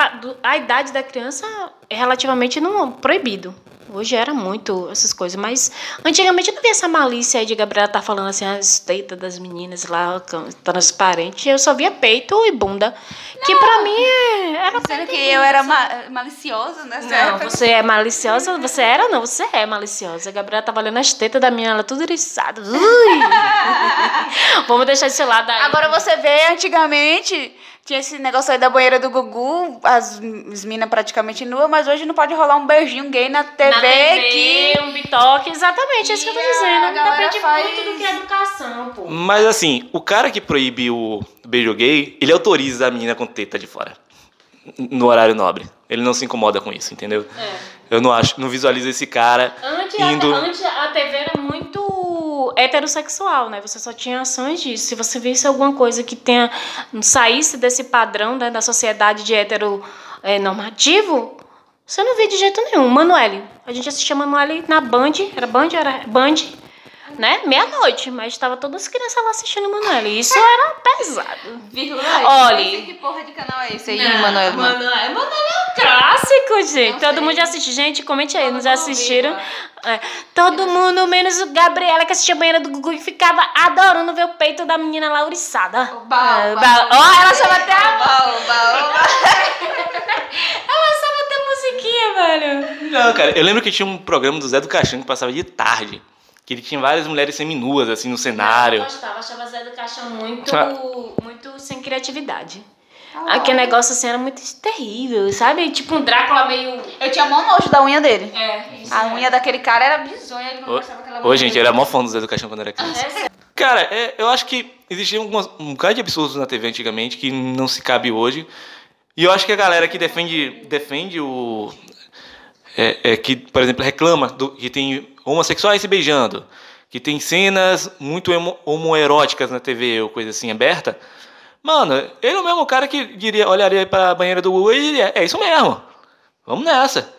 da idade da criança, é relativamente não proibido. Hoje era muito essas coisas, mas antigamente eu não via essa malícia aí de Gabriela tá falando assim, as teitas das meninas lá, transparente. Eu só via peito e bunda. Não, que pra mim é, era. Sendo que eu era ma maliciosa nessa Não, época. você é maliciosa, você era não, você é maliciosa. A Gabriela tava olhando as tetas da menina, ela tudo eriçada. Vamos deixar esse lado aí. Agora você vê antigamente tinha esse negócio aí da banheira do Gugu, as, as minas praticamente nuas, mas hoje não pode rolar um beijinho gay na TV. Na TV que... um bitoque, exatamente, é isso que eu tô dizendo. Depende faz... muito do que é educação, pô. Mas assim, o cara que proíbe o beijo gay, ele autoriza a menina com teta de fora. No horário nobre. Ele não se incomoda com isso, entendeu? É. Eu não acho, não visualizo esse cara antes indo. A, antes a TV era muito heterossexual, né? Você só tinha ações disso. Se você visse alguma coisa que tenha saísse desse padrão né, da sociedade de hetero é, normativo, você não via de jeito nenhum. Manuele. A gente assistia Manuele na Band. Era Band? Era Band né? Meia-noite, mas estava todas as crianças lá assistindo Manoel. isso era pesado. Vírgula. Olha. Que porra de canal é esse aí, Manoel? Manoel, é um clássico, gente. Não Todo sei. mundo já assistiu. Gente, comente aí, nos assistiram. É. Todo mundo, menos o Gabriela, que assistia a banheira do Gugu e ficava adorando ver o peito da menina lauriçada. Oba, é, Ó, ela sabe até a... ela sabe até musiquinha, velho. Não, cara, eu lembro que tinha um programa do Zé do Caixão que passava de tarde que ele tinha várias mulheres seminuas, assim, no cenário. Eu gostava, achava Zé do Caixão muito, ah. muito sem criatividade. Ah, Aquele negócio assim era muito terrível, sabe? Tipo um Drácula meio. Eu tinha mó nojo da unha dele. É, isso A é. unha daquele cara era bizonha, ele não gostava aquela Ô, gente, era mó fã do Zé do Caixão quando era criança. Ah, é cara, é, eu acho que existia um, um bocado de absurdos na TV antigamente que não se cabe hoje. E eu acho que a galera que defende, defende o. É, é, que, por exemplo, reclama do, que tem homossexuais se beijando, que tem cenas muito homoeróticas na TV ou coisa assim aberta, mano, ele é o mesmo cara que diria, olharia para a banheira do Google e diria, é isso mesmo, vamos nessa.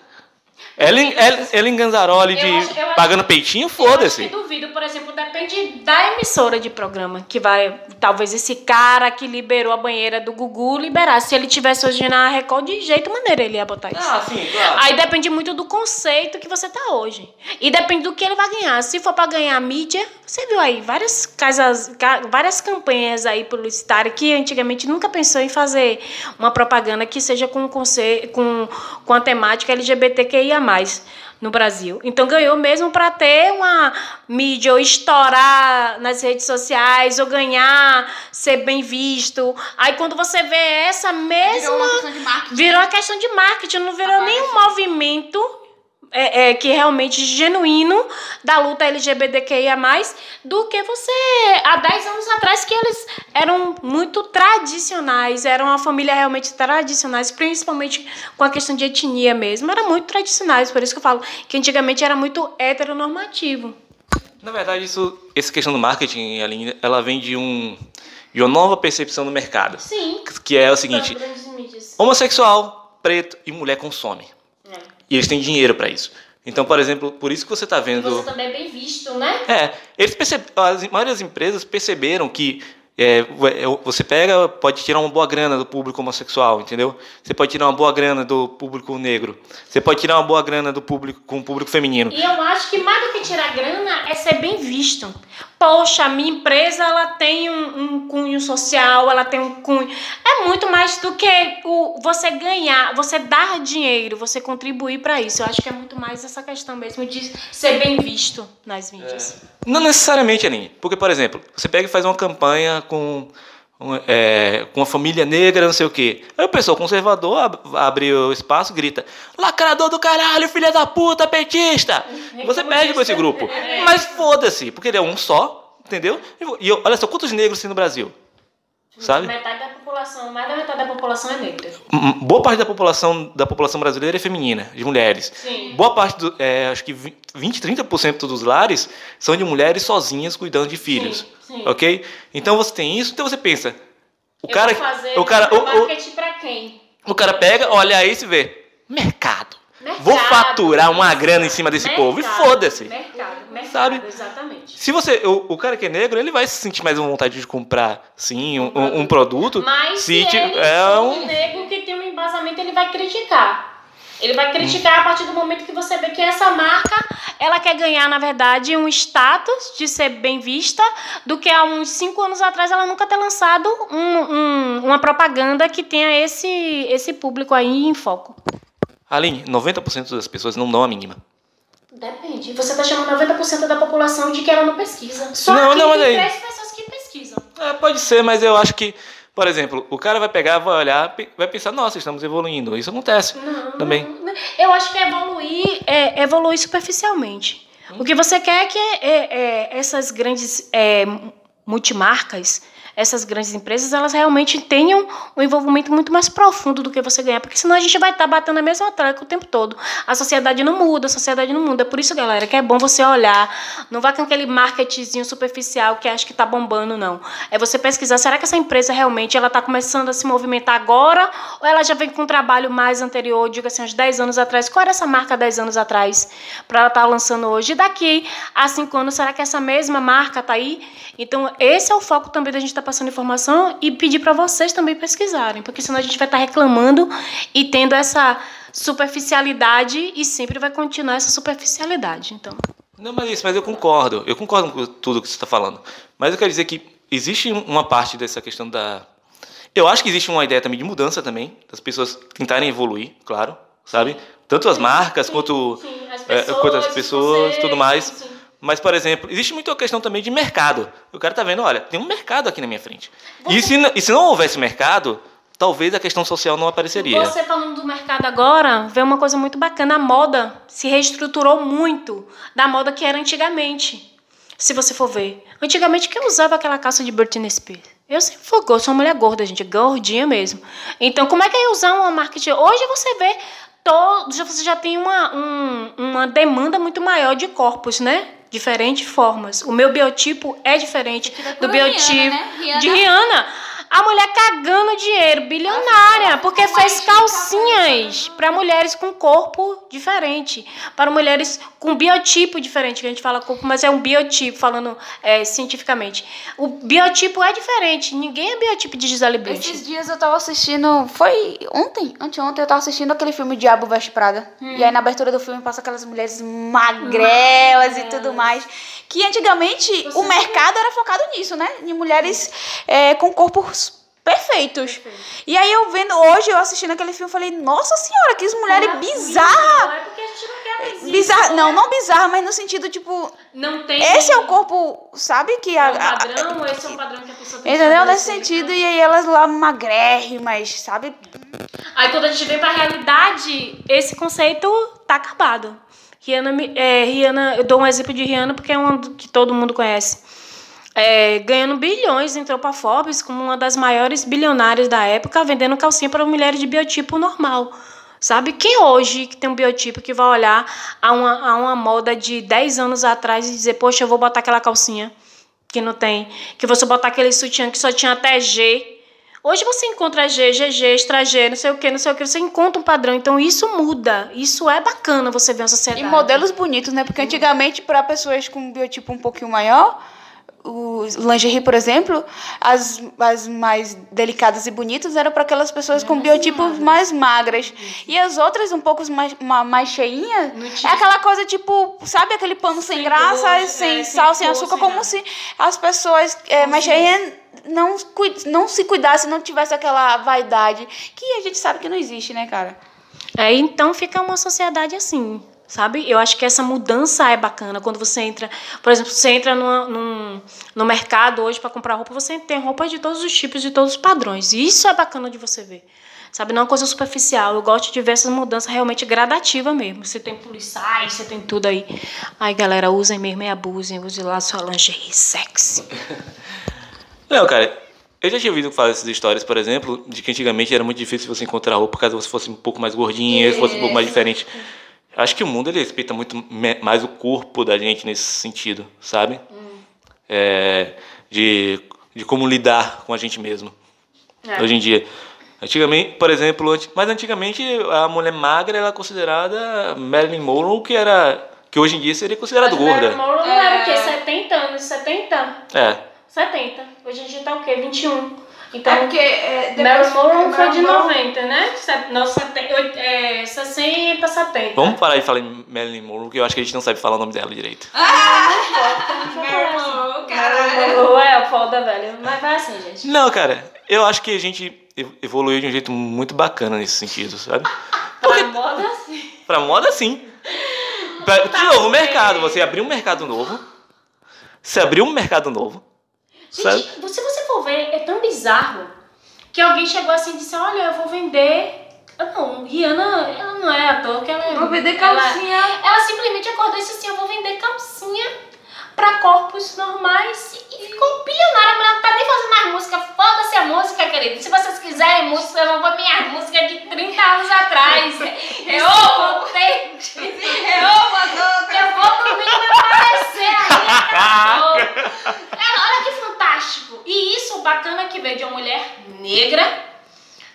Ellen, Ellen, Ellen Ganzaroli de acho, pagando peitinho, foda-se. Eu duvido, por exemplo, depende da emissora de programa que vai. Talvez esse cara que liberou a banheira do Gugu liberasse. Se ele tivesse hoje na Record, de jeito maneira ele ia botar isso. Ah, sim, claro. Aí depende muito do conceito que você tá hoje. E depende do que ele vai ganhar. Se for para ganhar mídia, você viu aí várias casas, várias campanhas aí publicitárias que antigamente nunca pensou em fazer uma propaganda que seja com, com, com a temática LGBTQIA mais no Brasil. Então ganhou mesmo para ter uma mídia ou estourar nas redes sociais ou ganhar, ser bem visto. Aí quando você vê essa mesma virou uma questão de marketing, virou uma questão de marketing não virou nenhum movimento é, é, que realmente genuíno da luta LGBTQIA+, do que você, há 10 anos atrás, que eles eram muito tradicionais, eram uma família realmente tradicionais, principalmente com a questão de etnia mesmo, eram muito tradicionais, por isso que eu falo que antigamente era muito heteronormativo. Na verdade, isso, essa questão do marketing, ela vem de um de uma nova percepção do mercado. Sim. Que é o seguinte: homossexual, preto e mulher consome. E eles têm dinheiro para isso. Então, por exemplo, por isso que você está vendo. E você também é bem visto, né? É, eles perceb... as maioria das empresas perceberam que é, é, você pega, pode tirar uma boa grana do público homossexual, entendeu? Você pode tirar uma boa grana do público negro. Você pode tirar uma boa grana do público com o público feminino. E eu acho que mais do que tirar grana é ser bem visto. Poxa, a minha empresa ela tem um, um cunho social, ela tem um cunho. É muito mais do que o você ganhar, você dar dinheiro, você contribuir para isso. Eu acho que é muito mais essa questão mesmo de ser bem visto nas mídias. É. Não necessariamente, Aline. Porque, por exemplo, você pega e faz uma campanha com, é, com uma família negra, não sei o quê. Aí o pessoal conservador abre o espaço grita: lacrador do caralho, filha da puta, petista! Você perde com esse grupo. Mas foda-se, porque ele é um só, entendeu? E olha só, quantos negros tem no Brasil? Sabe? Metade da população mais da metade da população é negra. Boa parte da população da população brasileira é feminina, de mulheres. Sim. Boa parte, do, é, acho que 20, 30% dos lares são de mulheres sozinhas cuidando de filhos. Sim, sim. Ok? Então você tem isso, então você pensa. O Eu cara, o cara, o, o, quem? o cara pega, olha isso e vê. Mercado. Mercado. Vou faturar uma grana em cima desse povo. E Mercado, foda-se. Mercado, mercado, Sabe? exatamente. Se você. O, o cara que é negro, ele vai se sentir mais à vontade de comprar, sim, um, um- um produto. Mas se, se ele é um. um negro que tem um embasamento, ele vai criticar. Ele vai criticar a partir do momento que você vê que essa marca, ela quer ganhar, na verdade, um status de ser bem vista, do que há uns cinco anos atrás ela nunca ter lançado um- um- uma propaganda que tenha esse, esse público aí em foco. Aline, 90% das pessoas não dão a mínima. Depende. Você tá chamando 90% da população de que ela não pesquisa. Só Não, que não, tem três pessoas que pesquisam. É, pode ser, mas eu acho que, por exemplo, o cara vai pegar, vai olhar, vai pensar, nossa, estamos evoluindo. Isso acontece Não, também. não. Eu acho que evoluir é evoluir superficialmente. O que você quer é que é, é, essas grandes é, multimarcas, essas grandes empresas, elas realmente tenham um envolvimento muito mais profundo do que você ganhar, porque senão a gente vai estar batendo a mesma tecla o tempo todo. A sociedade não muda, a sociedade não muda. É por isso, galera, que é bom você olhar. Não vá com aquele marketingzinho superficial que acha que tá bombando, não. É você pesquisar, será que essa empresa realmente ela tá começando a se movimentar agora ou ela já vem com um trabalho mais anterior, diga assim, uns 10 anos atrás? Qual era essa marca 10 anos atrás para ela estar lançando hoje? E daqui a 5 anos, será que essa mesma marca tá aí? Então, esse é o foco também da gente estar passando informação e pedir para vocês também pesquisarem, porque senão a gente vai estar reclamando e tendo essa superficialidade e sempre vai continuar essa superficialidade. Então, Não, mas isso, mas eu concordo. Eu concordo com tudo que você está falando. Mas eu quero dizer que existe um- uma parte dessa questão da. Eu acho que existe uma ideia também de mudança também, das pessoas tentarem evoluir, claro, sabe? Tanto as marcas quanto, sim, as é, quanto as pessoas, pessoas, você, tudo mais. sim, sim. Mas, por exemplo, existe muito a questão também de mercado. O cara tá vendo, olha, tem um mercado aqui na minha frente. E se, e se não houvesse mercado, talvez a questão social não apareceria. Você falando do mercado agora, vê uma coisa muito bacana. A moda se reestruturou muito da moda que era antigamente. Se você for ver. Antigamente, quem usava aquela calça de Britney Spears? Eu sempre fui sou uma mulher gorda, gente. Gordinha mesmo. Então, como é que ia usar uma de... Hoje você vê... Todo, você já tem uma, um- uma demanda muito maior de corpos, né? Diferentes formas. O meu biotipo é diferente do por biotipo Rihanna, né? Rihanna- de Rihanna. A mulher cagando dinheiro, bilionária, porque fez calcinhas para mulheres com corpo diferente, para mulheres com biotipo diferente, que a gente fala corpo, mas é um biotipo, falando é, cientificamente. O biotipo é diferente, ninguém é biotipo de Gisele Esses Bündchen. dias eu tava assistindo. Foi ontem? Anteontem eu tava assistindo aquele filme Diabo Veste Prada. Hum. E aí na abertura do filme passa aquelas mulheres magrelas e tudo mais. Que antigamente Você o mercado era focado nisso, né? Em mulheres é, com corpos perfeitos. E aí eu vendo hoje, eu assistindo aquele filme, falei, nossa senhora, que mulher bizarra! É porque a gente não quer mais isso, Bizarra, né? não, não bizarra, mas no sentido, tipo, Não tem. esse é o corpo, sabe? Que a, é um a- padrão, esse é um padrão que a pessoa tem que Entendeu? Nesse estabelecer. sentido, e aí elas lá magrérrimas, sabe? Aí quando a gente vem pra realidade, esse conceito tá acabado. Rihanna, é, Rihanna, eu dou um exemplo de Rihanna porque é do- que todo mundo conhece. É, ganhando bilhões, entrou pra Forbes como uma das maiores bilionárias da época, vendendo calcinha para mulheres de biotipo normal. Sabe? Quem hoje que tem um biotipo que vai olhar a uma, a uma moda de 10 anos atrás e dizer, poxa, eu vou botar aquela calcinha que não tem, que você botar aquele sutiã que só tinha até G. Hoje você encontra G, GG, extra G, não sei o que, não sei o que, você encontra um padrão. Então isso muda, isso é bacana você ver a E sociedade. modelos bonitos, né? Porque antigamente, para pessoas com um biotipo um pouquinho maior, o lingerie, por exemplo, as, as mais delicadas e bonitas eram para aquelas pessoas com biotipos mais magras. E as outras, um pouco mais, ma- mais cheinhas, é aquela coisa tipo, sabe aquele pano sem, Sem graça, gosto, sem é, sem sal, sem cor, açúcar, sem como nada. se as pessoas é, mais cheinhas não, não se cuidassem, não tivesse aquela vaidade, que a gente sabe que não existe, né, cara? É, então fica uma sociedade assim, sabe? Eu acho que essa mudança é bacana quando você entra, por exemplo, você entra numa- num, no mercado hoje para comprar roupa, você tem roupa de todos os tipos, de todos os padrões. E isso é bacana de você ver. Sabe, não é uma coisa superficial. Eu gosto de ver essas mudanças realmente gradativas mesmo. Você tem policiais, você tem tudo aí. Aí, galera, usem mesmo e abusem. Use lá sua lingerie sexy. Não, cara, Eu já tinha ouvido falar dessas histórias, por exemplo, de que antigamente era muito difícil você encontrar roupa caso você fosse um pouco mais gordinha, fosse um pouco mais diferente. Acho que o mundo ele respeita muito mais o corpo da gente nesse sentido, sabe? É, de, de como lidar com a gente mesmo. É. Hoje em dia. Antigamente, por exemplo, mas antigamente a mulher magra era considerada Marilyn Monroe, que era que hoje em dia seria considerada Mas Marilyn gorda. Monroe não era o quê? 70 anos, 70? É. 70. Hoje a gente tá o quê? 21. Então, É porque. É, Marilyn Monroe foi de Marilyn Monroe- 90, né? Oit- é, 60, 70. Vamos parar de falar em Marilyn Monroe, que eu acho que a gente não sabe falar o nome dela direito. Marilyn Monroe, caralho. Marilyn Monroe é o foda, velho. Mas vai assim, gente. Não, cara, eu acho que a gente ev- evoluiu de um jeito muito bacana nesse sentido, sabe? Pra moda, assim. Pra moda, sim. Pra- de novo, o mercado. Você abriu um mercado novo. Você abriu um mercado novo. Sabe? Gente, se você for ver, é tão bizarro que alguém chegou assim e disse: Olha, eu vou vender. Ah, Não, Rihanna, ela não é ator, que ela é. Vou vender ela- calcinha. Ela, simplesmente acordou e disse assim: Eu vou vender calcinha pra corpos normais e ficou bilionária. A mulher não tá nem fazendo mais música. Foda-se a música, querido. Se vocês quiserem música, eu vou pôr minha música de 30 anos atrás. Eu potente. Eu vou dormir e vai aparecer aí. acabou. Fantástico. E isso, bacana que veio de uma mulher negra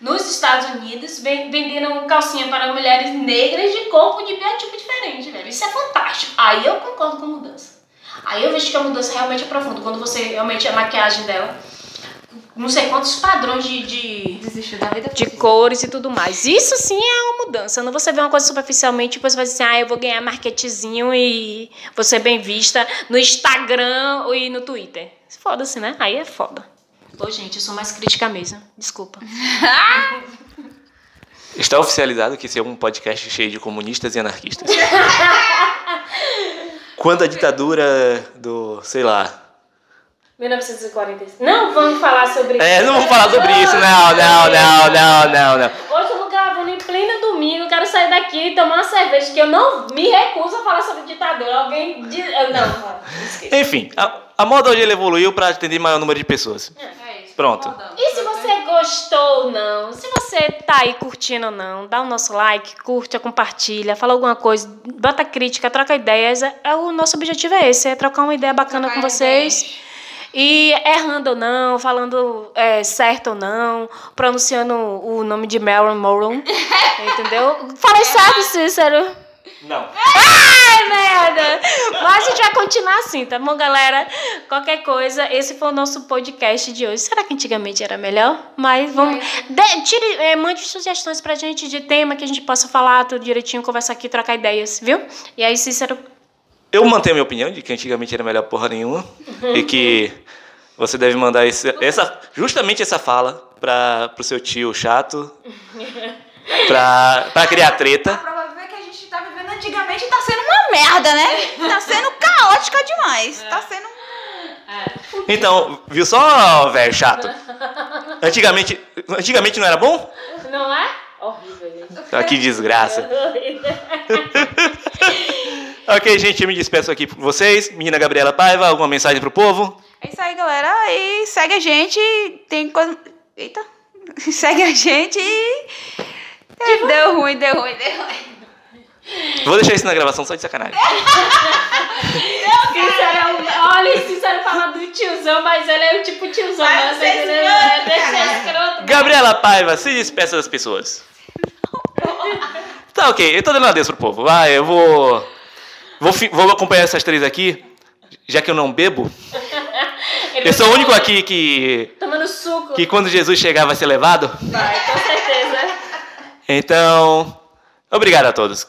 nos Estados Unidos, ven- vendendo calcinha para mulheres negras de corpo de biotipo diferente, velho. Isso é fantástico. Aí eu concordo com a mudança. Aí eu vejo que a mudança realmente é profunda. Quando você realmente a maquiagem dela, não sei quantos padrões de- de vida. de cores e tudo mais. Isso sim é uma mudança. Não você vê uma coisa superficialmente e depois você vai dizer, ah, eu vou ganhar marketezinho e vou ser bem vista no Instagram e no Twitter. Foda-se, né? Aí é foda. Ô, gente, eu sou mais crítica mesmo. Desculpa. Está oficializado que esse é um podcast cheio de comunistas e anarquistas. Quando a ditadura do, sei lá. 1946. Não vamos falar sobre É, não vamos falar sobre isso, não, não, não, não, não, não. Hoje eu tô gravando em pleno domingo, quero sair daqui e tomar uma cerveja, que eu não me recuso a falar sobre ditadura. Alguém diz. Não, esqueci. Enfim, a, a moda hoje evoluiu para atender maior número de pessoas. É isso. Pronto. E se você gostou ou não, se você tá aí curtindo ou não, dá o nosso like, curte, compartilha, fala alguma coisa, bota crítica, troca ideias. É, é o nosso objetivo é esse, é trocar uma ideia bacana Trocar com vocês. E errando ou não, falando é, certo ou não, pronunciando o nome de Marilyn Monroe, entendeu? Falei certo, Cícero. Não. Ai, merda! Mas a gente vai continuar assim, tá bom, galera? Qualquer coisa, esse foi o nosso podcast de hoje. Será que antigamente era melhor? Mas vamos. De, tire, eh, mande sugestões pra gente de tema que a gente possa falar tudo direitinho, conversar aqui, trocar ideias, viu? E aí, Cícero. Eu mantenho a minha opinião de que antigamente era melhor porra nenhuma. e que você deve mandar esse- essa, justamente essa fala para pro seu tio chato. Pra, pra criar A treta. prova viva é que a gente tá vivendo antigamente e tá sendo uma merda, né? Tá sendo caótica demais. Tá sendo. Então, viu só, velho chato? Antigamente, antigamente não era bom? Não é? Horrível, gente. Ah, que desgraça. Ok, gente, eu me despeço aqui por vocês. Menina Gabriela Paiva, alguma mensagem pro povo? É isso aí, galera. E segue a gente. Tem coisa. Eita. Segue a gente e. É, Deu ruim, deu ruim, deu ruim. Vou deixar isso na gravação só de sacanagem. Um- olha, Cícero fala do tiozão, mas ele é o tipo tiozão, né? Tá entendendo? escroto, É, Deixa cara. escroto. Gabriela Paiva, se despeça das pessoas. Tá ok, eu tô dando um adeus pro povo. Vai, eu vou. Vou, vou acompanhar essas três aqui, já que eu não bebo. Eu sou o único aqui que. Tomando suco. que quando Jesus chegar vai ser levado. Vai, com certeza. Então. Obrigado a todos.